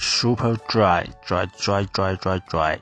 super dry, dry, dry, dry, dry, dry.